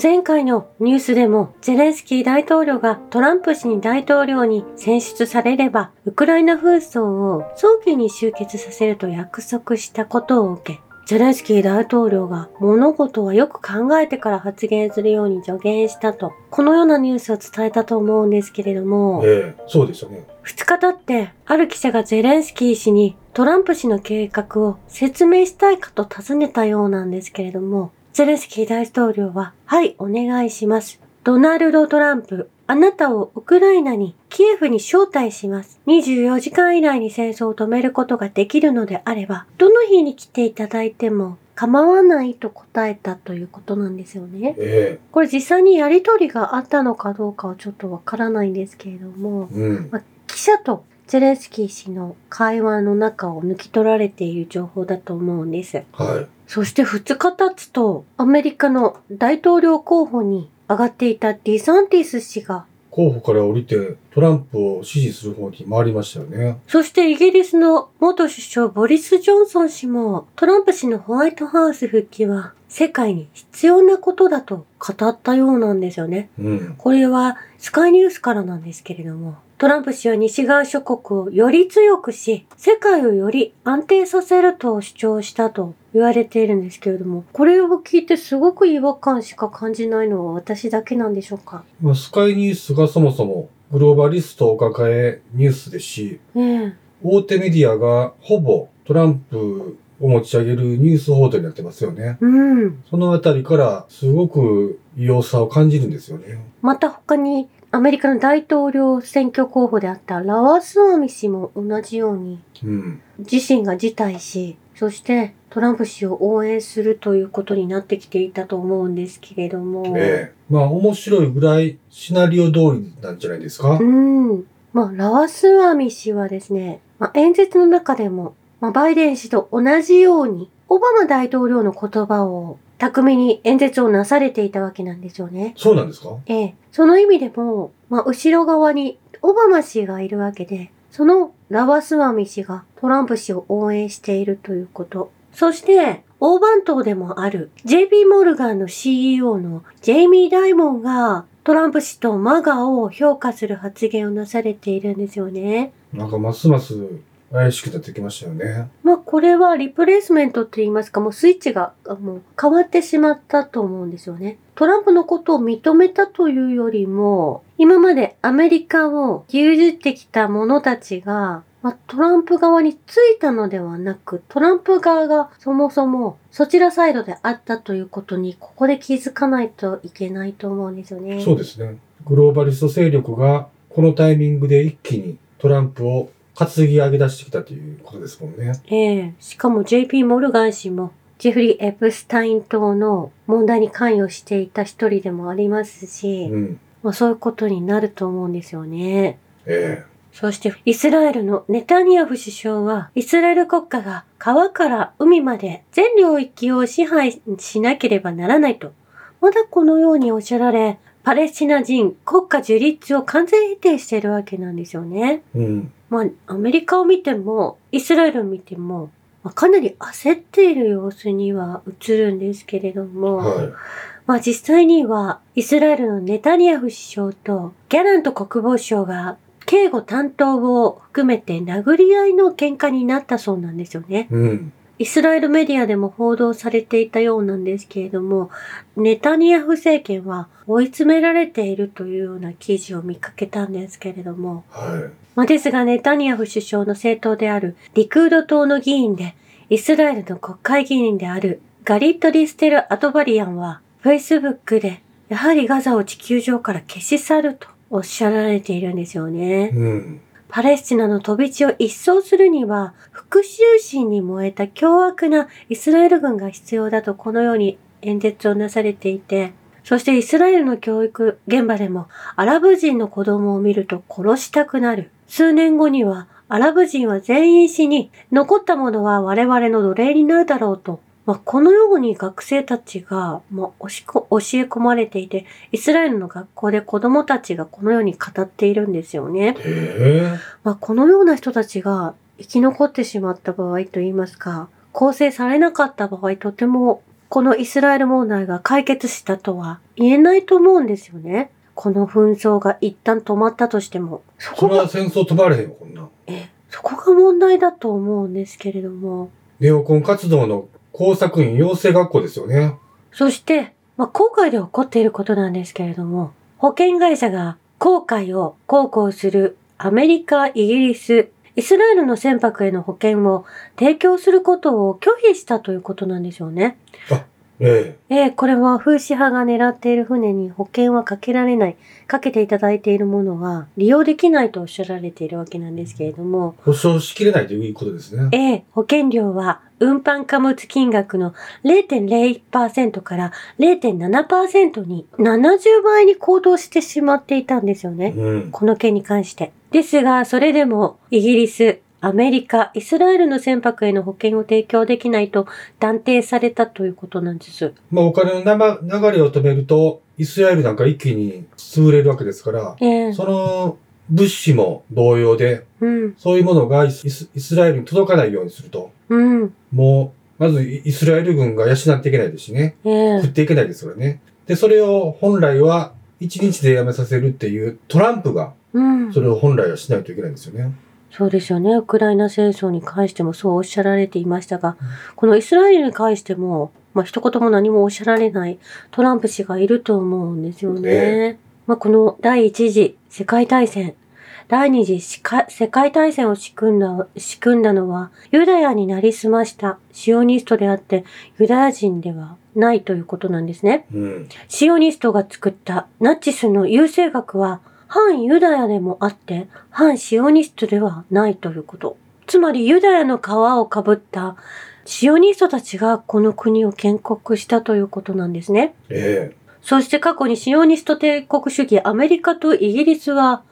前回のニュースでもゼレンスキー大統領がトランプ氏に大統領に選出されればウクライナ紛争を早期に終結させると約束したことを受けゼレンスキー大統領が物事はよく考えてから発言するように助言したと、このようなニュースを伝えたと思うんですけれども、ええそうでしたね。二日経って、ある記者がゼレンスキー氏にトランプ氏の計画を説明したいかと尋ねたようなんですけれども、ゼレンスキー大統領は、はい、お願いします。ドナルド・トランプ、あなたをウクライナに、キエフに招待します。24時間以内に戦争を止めることができるのであれば、どの日に来ていただいても構わないと答えたということなんですよね。えこれ実際にやりとりがあったのかどうかはちょっとわからないんですけれども、えうん。まあ記者とゼレンスキー氏の会話の中を抜き取られている情報だと思うんです。はい。そして2日経つと、アメリカの大統領候補に上がっていたディサンティス氏が、候補から降りてトランプを支持する方に回りましたよね。そしてイギリスの元首相ボリス・ジョンソン氏も、トランプ氏のホワイトハウス復帰は世界に必要なことだと語ったようなんですよね。うん。これはスカイニュースからなんですけれども、トランプ氏は西側諸国をより強くし、世界をより安定させると主張したと言われているんですけれども、これを聞いてすごく違和感しか感じないのは私だけなんでしょうか？まあスカイニュースがそもそもグローバリストを抱えニュースですし、ね大手メディアがほぼトランプを持ち上げるニュース報道になってますよね。え。うん。そのあたりからすごく異様さを感じるんですよね。また他にアメリカの大統領選挙候補であったラワスワミ氏も同じようにうん。自身が辞退し、そしてトランプ氏を応援するということになってきていたと思うんですけれども。ええ。まあ面白いぐらいシナリオ通りなんじゃないですか？う。ん。まあ、ラワスワミ氏はですね、まあ、演説の中でも、まあ、バイデン氏と同じように、オバマ大統領の言葉を巧みに演説をなされていたわけなんですよね。そうなんですか？ええ。その意味でも、まあ、後ろ側にオバマ氏がいるわけで、そのラバスワミ氏がトランプ氏を応援しているということ。そして、大番頭でもある JP モルガンの CEO のジェイミー・ダイモンがトランプ氏とマガを評価する発言をなされているんですよね。なんかますます怪しくなってきましたよね。まあこれはリプレイスメントと言いますかもうスイッチがあもう変わってしまったと思うんですよね。トランプのことを認めたというよりも今までアメリカを牛耳ってきた者たちがまあ、トランプ側についたのではなく、トランプ側がそもそもそちらサイドであったということに、ここで気づかないといけないと思うんですよね。そうですね。グローバリスト勢力がこのタイミングで一気にトランプを担ぎ上げ出してきたということですもんね。ええしかも JP モルガン氏も、ジェフリー・エプスタイン島の問題に関与していた一人でもありますし、うん。まあ、そういうことになると思うんですよね。えそして、イスラエルのネタニヤフ首相は、イスラエル国家が川から海まで全領域を支配しなければならないと、まだこのようにおっしゃられ、パレスチナ人国家樹立を完全否定しているわけなんですよね。えうん。まあ、アメリカを見ても、イスラエルを見ても、まあ、かなり焦っている様子には映るんですけれども、はい。まあ実際には、イスラエルのネタニヤフ首相とギャラント国防相が警護担当を含めて殴り合いの喧嘩になったそうなんですよね。うん。イスラエルメディアでも報道されていたようなんですけれども、ネタニヤフ政権は追い詰められているというような記事を見かけたんですけれども、はまあ、ですがネタニヤフ首相の政党であるリクード党の議員で、イスラエルの国会議員であるガリット・ディステル・アトバリアンは、Facebook で、やはりガザを地球上から消し去るとおっしゃられているんですよい。ね。うん。パレスチナの飛び地を一掃するには、復讐心に燃えた凶悪なイスラエル軍が必要だとこのように演説をなされていて、そしてイスラエルの教育現場でもアラブ人の子供を見ると殺したくなる。数年後にはアラブ人は全員死に、残ったものは我々の奴隷になるだろうと。まあ、このように学生たちが、まあ、教え込まれていて、イスラエルの学校で子供たちがこのように語っているんですよね。まあ、このような人たちが生き残ってしまった場合といいますか、構成されなかった場合、とてもこのイスラエル問題が解決したとは言えないと思うんですよね。この紛争が一旦止まったとしても。そそこが、戦争止まれへんよ、こんなん。え、そこが問題だと思うんですけれども。ネオコン活動の工作員養成学校ですよね。そして、まあ、航海で起こっていることなんですけれども、保険会社が航海を航行するアメリカ、イギリス、イスラエルの船舶への保険を提供することを拒否したということなんでしょうね。えええこれは風刺派が狙っている船に保険はかけられない、かけていただいているものは利用できないとおっしゃられているわけなんですけれども、え保証しきれないということですね。ええ、保険料は運搬貨物金額の0.01%から0.7%に70倍に高騰してしまっていたんですよね。うん。この件に関して。ですが、それでもイギリス、アメリカ、イスラエルの船舶への保険を提供できないと断定されたということなんです。まあお金の流れを止めると、イスラエルなんか一気に潰れるわけですから、ええその物資も同様で、うん、そういうものがイスラエルに届かないようにすると、うん、もう、まずイイスラエル軍が養っていけないですしね。ええ食っていけないですからね。で、それを本来は一日でやめさせるっていうトランプが、うんそ。れを本来はしないといけないんですよね。そうですよね。ウクライナ戦争に関してもそうおっしゃられていましたが、このイスラエルに関しても、まあ一言も何もおっしゃられないトランプ氏がいると思うんですよね。まあこの第一次世界大戦、第二次世界大戦を仕組んだ、仕組んだのは、ユダヤになりすましたシオニストであって、ユダヤ人ではないということなんですね。うん。シオニストが作ったナチスの優勢学は反ユダヤでもあって反シオニストではないということ。つまりユダヤの皮をかぶったシオニストたちがこの国を建国したということなんですね。えそして過去にシオニスト帝国主義アメリカとイギリスは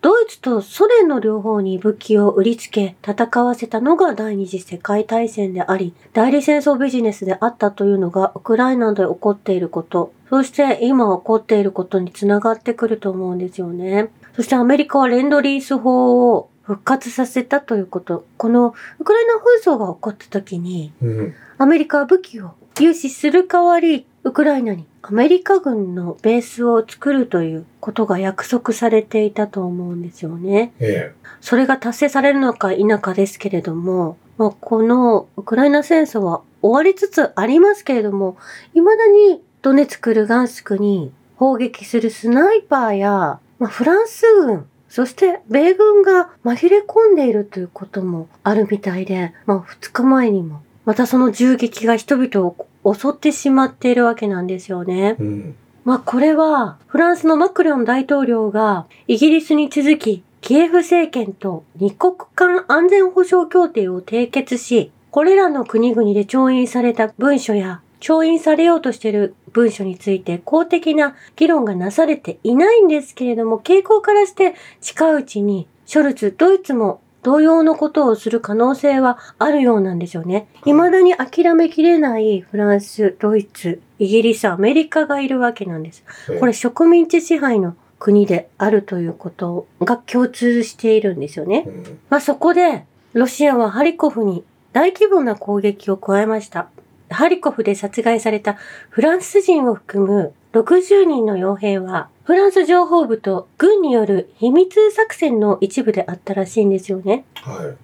ドイツとソ連の両方に武器を売りつけ戦わせたのが第二次世界大戦であり、代理戦争ビジネスであったというのがウクライナで起こっていること、そして今起こっていることにつながってくると思うんですよね。そしてアメリカはレンドリース法を復活させたということ。このウクライナ紛争が起こった時に、えうん。アメリカは武器を融資する代わり、ウクライナにアメリカ軍のベースを作るということが約束されていたと思うんですよね。えそれが達成されるのか否かですけれども、まあ、このウクライナ戦争は終わりつつありますけれども、未だにドネツク、ルガンスクに砲撃するスナイパーや、まあ、フランス軍、そして米軍が紛れ込んでいるということもあるみたいで、まあ、2日前にもまたその銃撃が人々を襲ってしまっているわけなんですよねえ。うん。まあこれはフランスのマクロン大統領がイギリスに続きキエフ政権と二国間安全保障協定を締結し、これらの国々で調印された文書や調印されようとしている文書について公的な議論がなされていないんですけれども、傾向からして近いうちにショルツ、ドイツも同様のことをする可能性はあるようなんですよね。未だに諦めきれないフランス、ドイツ、イギリス、アメリカがいるわけなんです。ええこれ植民地支配の国であるということが共通しているんですよね。うん。まあそこで、ロシアはハリコフに大規模な攻撃を加えました。ハリコフで殺害されたフランス人を含む60人の傭兵は、フランス情報部と軍による秘密作戦の一部であったらしいんですよね。はい。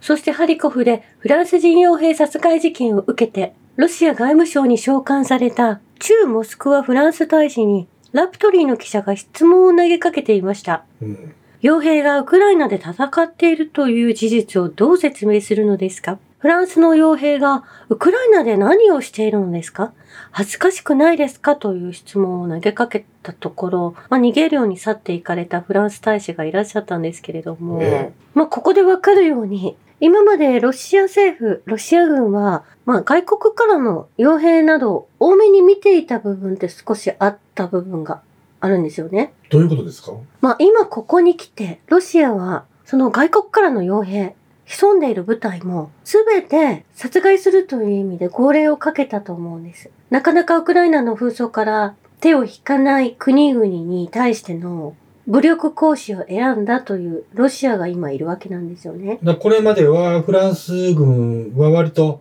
そしてハリコフでフランス人傭兵殺害事件を受けて、ロシア外務省に召喚された駐モスクワフランス大使にラプトリーの記者が質問を投げかけていました。うん。傭兵がウクライナで戦っているという事実をどう説明するのですか？フランスの傭兵がウクライナで何をしているのですか？恥ずかしくないですか？という質問を投げかけたところ、まあ、逃げるように去っていかれたフランス大使がいらっしゃったんですけれども、えまあ、ここでわかるように、今までロシア政府、ロシア軍は、まあ、外国からの傭兵などを多めに見ていた部分って少しあった部分があるんですよね。どういうことですか？まあ今ここに来て、ロシアはその外国からの傭兵、潜んでいる部隊も全て殺害するという意味で号令をかけたと思うんです。なかなかウクライナの紛争から手を引かない国々に対しての武力行使を選んだというロシアが今いるわけなんですよね。これまではフランス軍は割と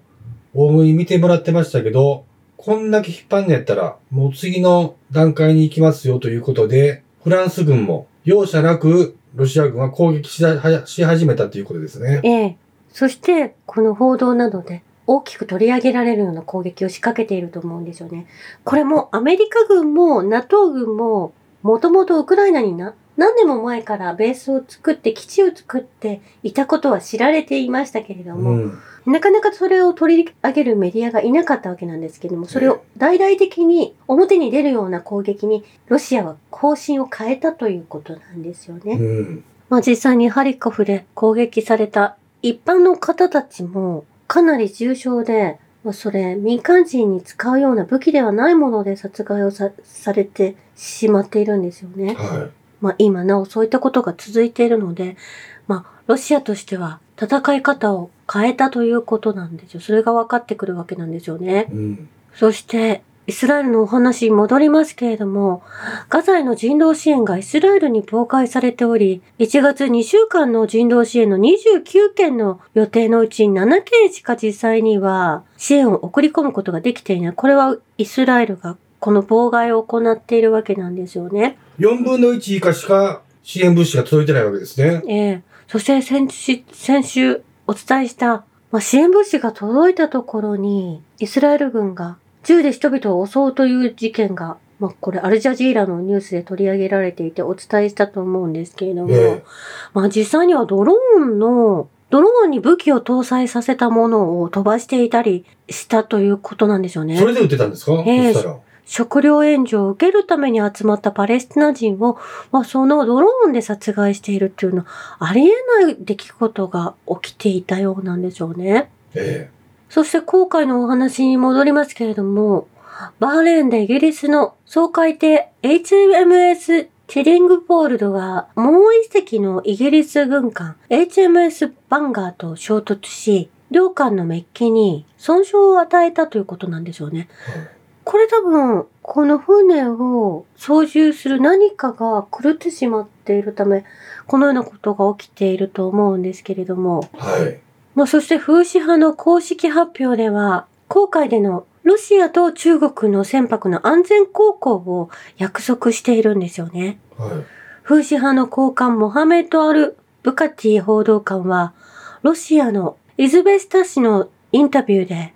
大食い見てもらってましたけど、こんだけ引っ張んのやったら、もう次の段階に行きますよということで、フランス軍も容赦なくロシア軍は攻撃しし始めたということですね。ええ。そして、この報道などで大きく取り上げられるような攻撃を仕掛けていると思うんですよね。これもアメリカ軍も NATO 軍ももともとウクライナにな何年も前からベースを作って基地を作っていたことは知られていましたけれども、うん。なかなかそれを取り上げるメディアがいなかったわけなんですけども、それを大々的に表に出るような攻撃にロシアは方針を変えたということなんですよね。うん。まあ実際にハリコフで攻撃された一般の方たちもかなり重傷で、まあ、それ民間人に使うような武器ではないもので殺害をさされてしまっているんですよね。はまあ今なおそういったことが続いているので、まあロシアとしては戦い方を変えたということなんですよ。それが分かってくるわけなんですよねい。。うん。そして、イスラエルのお話に戻りますけれども、ガザへの人道支援がイスラエルに公開されており、1月2週間の人道支援の29件の予定のうち7件しか実際には支援を送り込むことができていない。これはイスラエルがこの妨害を行っているわけなんですよね。4分の1以下しか支援物資が届いてないわけですね。ええそして先週、先週お伝えした、まあ、支援物資が届いたところに、イスラエル軍が銃で人々を襲うという事件が、まあ、これアルジャジーラのニュースで取り上げられていてお伝えしたと思うんですけれども、ええまあ実際にはドローンの、ドローンに武器を搭載させたものを飛ばしていたりしたということなんですよね。それで撃ってたんですか、ええそしたら。食料援助を受けるために集まったパレスチナ人を、まあ、そのドローンで殺害しているっていうのは、ありえない出来事が起きていたようなんでしょうね。えそして今回のお話に戻りますけれども、バーレーンでイギリスの総海艇 HMS チェリングポールドがもう一隻のイギリス軍艦 HMS バンガーと衝突し、両艦のメッキに損傷を与えたということなんでしょうね。これ多分、この船を操縦する何かが狂ってしまっているため、このようなことが起きていると思うんですけれども、えはい。まあ、そして風刺派の公式発表では、航海でのロシアと中国の船舶の安全航行を約束しているんですよね。はい。風刺派の高官モハメッド・アル・ブカティ報道官は、ロシアのイズベスタ氏のインタビューで、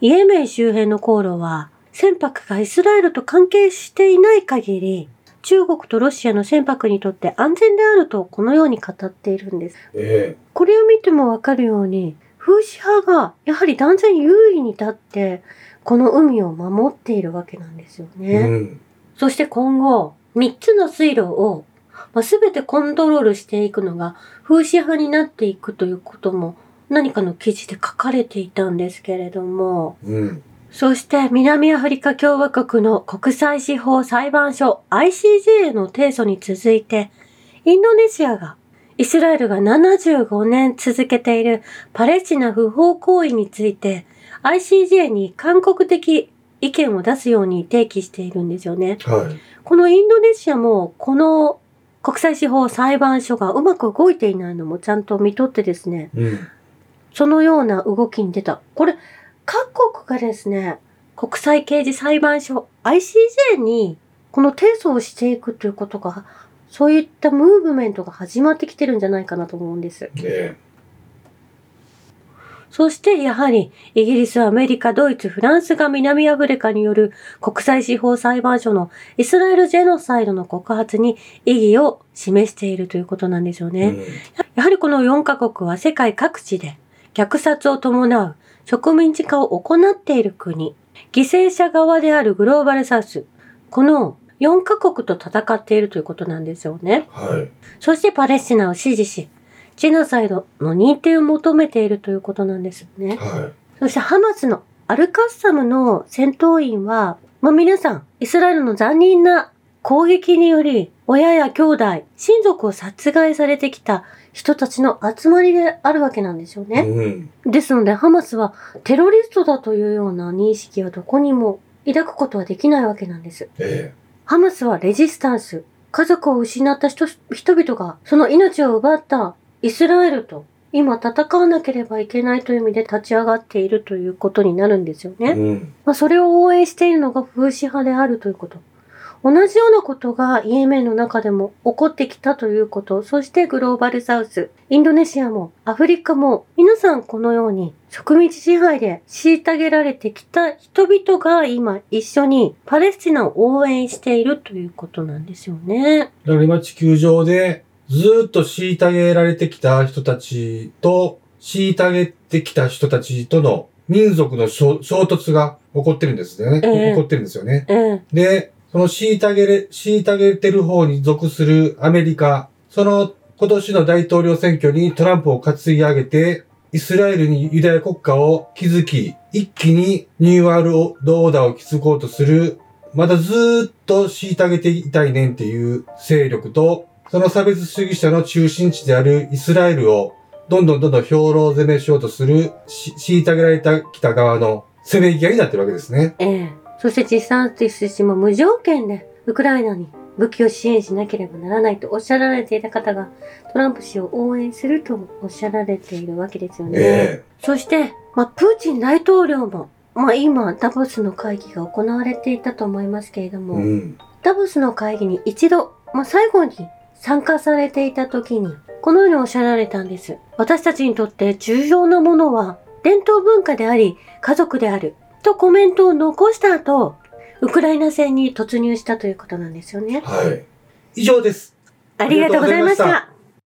イエメン周辺の航路は、船舶がイスラエルと関係していない限り、中国とロシアの船舶にとって安全であるとこのように語っているんです。えこれを見てもわかるように、風刺派がやはり断然優位に立って、この海を守っているわけなんですよえね。うん。そして今後、3つの水路を、まあ、全てコントロールしていくのが風刺派になっていくということも何かの記事で書かれていたんですけれども、うん。そして南アフリカ共和国の国際司法裁判所 ICJ への提訴に続いて、インドネシアがイスラエルが75年続けているパレスチナ不法行為について ICJ に韓国的意見を出すように提起しているんですよね。はい。このインドネシアもこの国際司法裁判所がうまく動いていないのもちゃんと見とってですね、うん。そのような動きに出た。これ、各国がですね、国際刑事裁判所 ICJ にこの提訴をしていくということが、そういったムーブメントが始まってきてるんじゃないかなと思うんです。えそしてやはりイギリス、アメリカ、ドイツ、フランスが南アフリカによる国際司法裁判所のイスラエルジェノサイドの告発に意義を示しているということなんですよえね。うんやはりこの4カ国は世界各地で虐殺を伴う植民地化を行っている国、犠牲者側であるグローバルサウス、この4カ国と戦っているということなんですよね。はい。そしてパレスチナを支持し、ジェノサイドの認定を求めているということなんですよね。はそしてハマスのアルカッサムの戦闘員は、まあ、皆さん、イスラエルの残忍な攻撃により、親や兄弟、親族を殺害されてきた人たちの集まりであるわけなんですよい。ね。うん。ですので、ハマスはテロリストだというような認識はどこにも抱くことはできないわけなんです。えハマスはレジスタンス。家族を失った人人々がその命を奪ったイスラエルと今戦わなければいけないという意味で立ち上がっているということになるんですよね。うん。まあ、それを応援しているのが風刺派であるということ。同じようなことがイエメンの中でも起こってきたということ、そしてグローバルサウス、インドネシアもアフリカも皆さんこのように植民地支配で虐げられてきた人々が今一緒にパレスチナを応援しているということなんですよね。だから今地球上でずーっと虐げられてきた人たちと、虐げてきた人たちとの民族の衝衝突が起こってるんですね。ええ起こってるんですよね。ええ、で、その虐げれ、虐げてる方に属するアメリカ、その今年の大統領選挙にトランプを担ぎ上げて、イスラエルにユダヤ国家を築き、一気にニューワールドオーダーを築こうとする、まだずーっと虐げていたいねんっていう勢力と、その差別主義者の中心地であるイスラエルをどんどんどんどん兵糧攻めしようとする、し虐げられたきた側の攻め行き合いになってるわけですね。ええ。そして実際ティス氏も無条件でウクライナに武器を支援しなければならないとおっしゃられていた方がトランプ氏を応援するとおっしゃられているわけですよね。えそして、まあ、プーチン大統領も、まあ、今、ダボスの会議が行われていたと思いますけれどえも、うん。ダボスの会議に一度、まあ、最後に参加されていた時に、このようにおっしゃられたんです。私たちにとって重要なものは、伝統文化であり、家族である。とコメントを残した後、ウクライナ戦に突入したということなんですよね。はい。以上です。ありがとうございました。